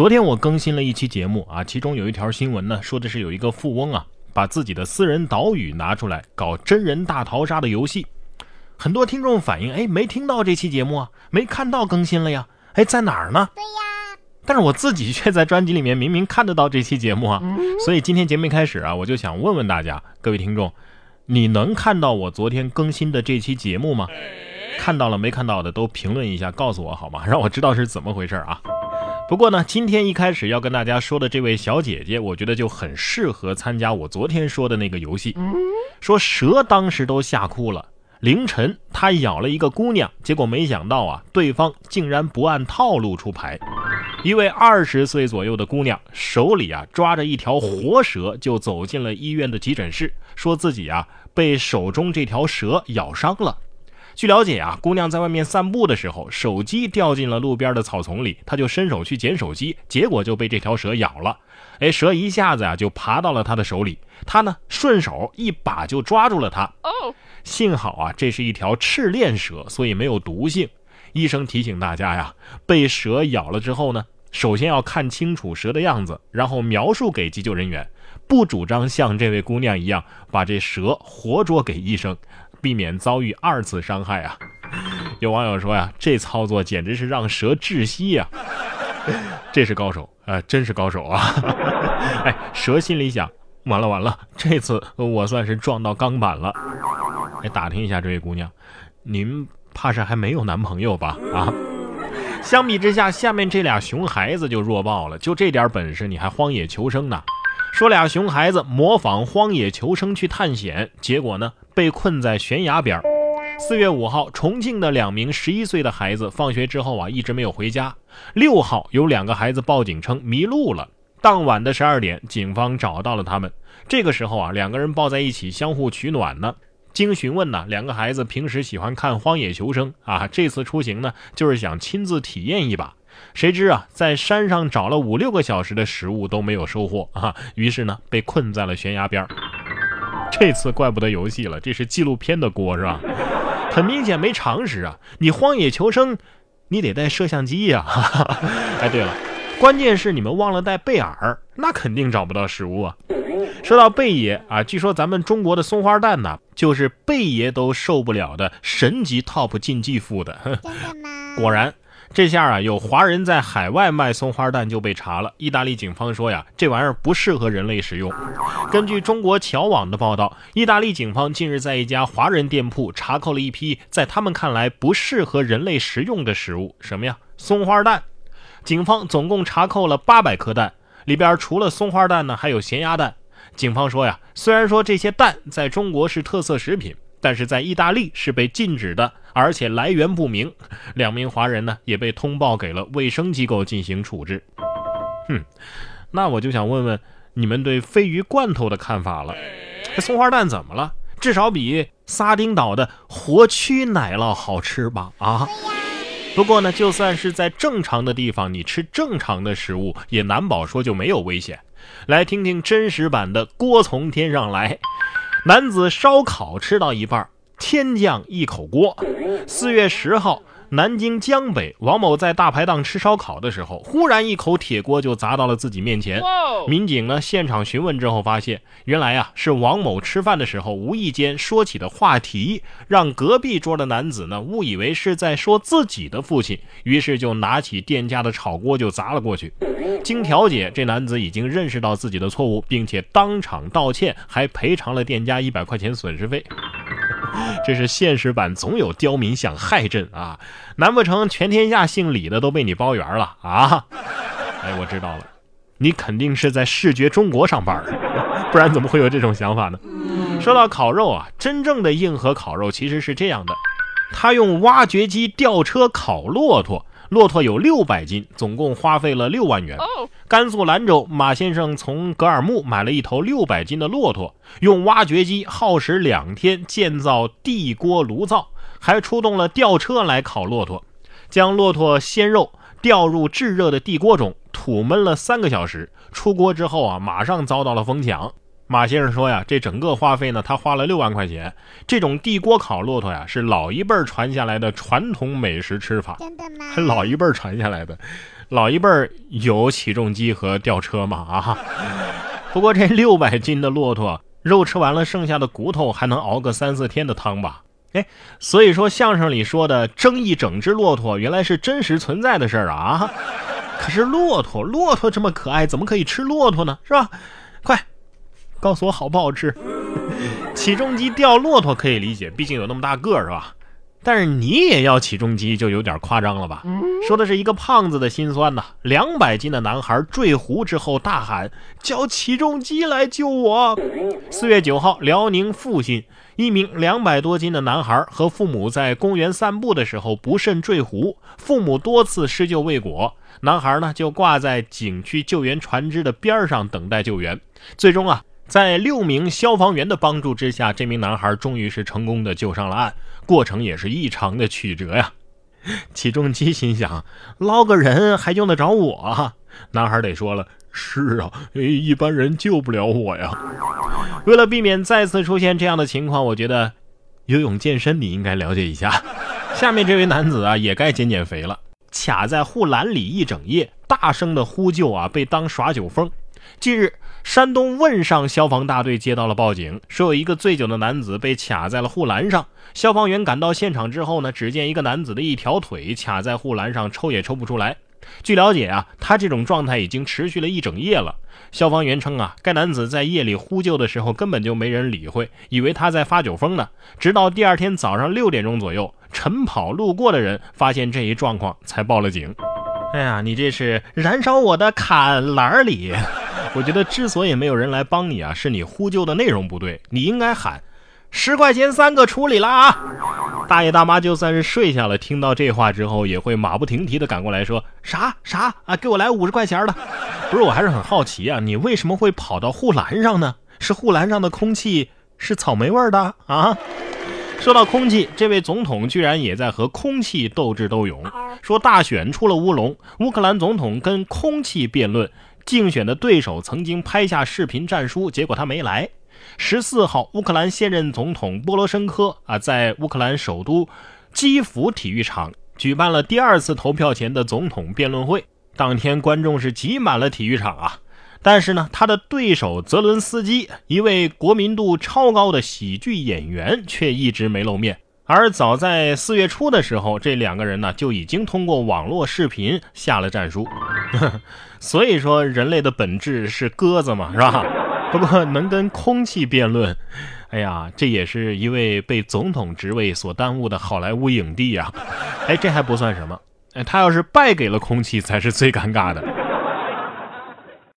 昨天我更新了一期节目啊，其中有一条新闻呢，说的是有一个富翁啊，把自己的私人岛屿拿出来搞真人大逃杀的游戏。很多听众反映，哎，没听到这期节目啊，没看到更新了呀，哎，在哪儿呢？对呀，但是我自己却在专辑里面明明看得到这期节目啊，所以今天节目一开始啊，我就想问问大家，各位听众，你能看到我昨天更新的这期节目吗？看到了没看到的都评论一下，告诉我好吗？让我知道是怎么回事啊。不过呢，今天一开始要跟大家说的这位小姐姐，我觉得就很适合参加我昨天说的那个游戏。说蛇当时都吓哭了，凌晨他咬了一个姑娘，结果没想到啊，对方竟然不按套路出牌。一位二十岁左右的姑娘手里啊抓着一条活蛇，就走进了医院的急诊室，说自己啊被手中这条蛇咬伤了。据了解啊，姑娘在外面散步的时候，手机掉进了路边的草丛里，她就伸手去捡手机，结果就被这条蛇咬了。哎，蛇一下子啊就爬到了她的手里，她呢顺手一把就抓住了它。哦，幸好啊这是一条赤链蛇，所以没有毒性。医生提醒大家呀，被蛇咬了之后呢，首先要看清楚蛇的样子，然后描述给急救人员。不主张像这位姑娘一样把这蛇活捉给医生。避免遭遇二次伤害啊！有网友说呀，这操作简直是让蛇窒息呀！这是高手啊，真是高手啊！哎，蛇心里想：完了完了，这次我算是撞到钢板了。哎，打听一下这位姑娘，您怕是还没有男朋友吧？啊！相比之下，下面这俩熊孩子就弱爆了，就这点本事你还荒野求生呢？说俩熊孩子模仿荒野求生去探险，结果呢？被困在悬崖边。四月五号，重庆的两名十一岁的孩子放学之后啊，一直没有回家。六号，有两个孩子报警称迷路了。当晚的十二点，警方找到了他们。这个时候啊，两个人抱在一起，相互取暖呢。经询问呢，两个孩子平时喜欢看《荒野求生》啊，这次出行呢，就是想亲自体验一把。谁知啊，在山上找了五六个小时的食物都没有收获啊，于是呢，被困在了悬崖边。这次怪不得游戏了，这是纪录片的锅是吧？很明显没常识啊！你荒野求生，你得带摄像机呀！哎，对了，关键是你们忘了带贝尔，那肯定找不到食物啊！说到贝爷啊，据说咱们中国的松花蛋呢，就是贝爷都受不了的神级 top 禁忌副的。真的吗？果然。这下啊，有华人在海外卖松花蛋就被查了。意大利警方说呀，这玩意儿不适合人类食用。根据中国侨网的报道，意大利警方近日在一家华人店铺查扣了一批在他们看来不适合人类食用的食物，什么呀？松花蛋。警方总共查扣了八百颗蛋，里边除了松花蛋呢，还有咸鸭蛋。警方说呀，虽然说这些蛋在中国是特色食品。但是在意大利是被禁止的，而且来源不明。两名华人呢也被通报给了卫生机构进行处置。哼，那我就想问问你们对鲱鱼罐头的看法了。这松花蛋怎么了？至少比撒丁岛的活蛆奶酪好吃吧？啊？不过呢，就算是在正常的地方，你吃正常的食物，也难保说就没有危险。来听听真实版的锅从天上来。男子烧烤吃到一半，天降一口锅。四月十号。南京江北，王某在大排档吃烧烤的时候，忽然一口铁锅就砸到了自己面前。民警呢现场询问之后发现，原来啊是王某吃饭的时候无意间说起的话题，让隔壁桌的男子呢误以为是在说自己的父亲，于是就拿起店家的炒锅就砸了过去。经调解，这男子已经认识到自己的错误，并且当场道歉，还赔偿了店家一百块钱损失费。这是现实版，总有刁民想害朕啊！难不成全天下姓李的都被你包圆了啊？哎，我知道了，你肯定是在视觉中国上班，不然怎么会有这种想法呢？说到烤肉啊，真正的硬核烤肉其实是这样的，他用挖掘机吊车烤骆驼。骆驼有六百斤，总共花费了六万元。甘肃兰州马先生从格尔木买了一头六百斤的骆驼，用挖掘机耗时两天建造地锅炉灶，还出动了吊车来烤骆驼，将骆驼鲜肉吊入炙热的地锅中，土焖了三个小时。出锅之后啊，马上遭到了疯抢。马先生说呀，这整个花费呢，他花了六万块钱。这种地锅烤骆驼呀，是老一辈儿传下来的传统美食吃法。真的吗？老一辈儿传下来的，老一辈儿有起重机和吊车吗？啊！不过这六百斤的骆驼肉吃完了，剩下的骨头还能熬个三四天的汤吧？哎，所以说相声里说的蒸一整只骆驼，原来是真实存在的事儿啊！可是骆驼，骆驼这么可爱，怎么可以吃骆驼呢？是吧？快！告诉我好不好吃？起重机吊骆驼可以理解，毕竟有那么大个儿，是吧？但是你也要起重机，就有点夸张了吧？说的是一个胖子的心酸呐。两百斤的男孩坠湖之后大喊：“叫起重机来救我！”四月九号，辽宁阜新，一名两百多斤的男孩和父母在公园散步的时候不慎坠湖，父母多次施救未果，男孩呢就挂在景区救援船只的边上等待救援。最终啊。在六名消防员的帮助之下，这名男孩终于是成功的救上了岸，过程也是异常的曲折呀。起重机心想，捞个人还用得着我？男孩得说了，是啊，一般人救不了我呀。为了避免再次出现这样的情况，我觉得游泳健身你应该了解一下。下面这位男子啊，也该减减肥了，卡在护栏里一整夜，大声的呼救啊，被当耍酒疯。近日。山东汶上消防大队接到了报警，说有一个醉酒的男子被卡在了护栏上。消防员赶到现场之后呢，只见一个男子的一条腿卡在护栏上，抽也抽不出来。据了解啊，他这种状态已经持续了一整夜了。消防员称啊，该男子在夜里呼救的时候根本就没人理会，以为他在发酒疯呢。直到第二天早上六点钟左右，晨跑路过的人发现这一状况，才报了警。哎呀，你这是燃烧我的坎栏里！我觉得之所以没有人来帮你啊，是你呼救的内容不对。你应该喊十块钱三个处理了啊！大爷大妈就算是睡下了，听到这话之后也会马不停蹄的赶过来说啥啥啊，给我来五十块钱的。不是，我还是很好奇啊，你为什么会跑到护栏上呢？是护栏上的空气是草莓味的啊？说到空气，这位总统居然也在和空气斗智斗勇，说大选出了乌龙，乌克兰总统跟空气辩论。竞选的对手曾经拍下视频战书，结果他没来。十四号，乌克兰现任总统波罗申科啊，在乌克兰首都基辅体育场举办了第二次投票前的总统辩论会。当天，观众是挤满了体育场啊。但是呢，他的对手泽伦斯基，一位国民度超高的喜剧演员，却一直没露面。而早在四月初的时候，这两个人呢就已经通过网络视频下了战书。所以说，人类的本质是鸽子嘛，是吧？不过能跟空气辩论，哎呀，这也是一位被总统职位所耽误的好莱坞影帝呀。哎，这还不算什么，哎，他要是败给了空气，才是最尴尬的。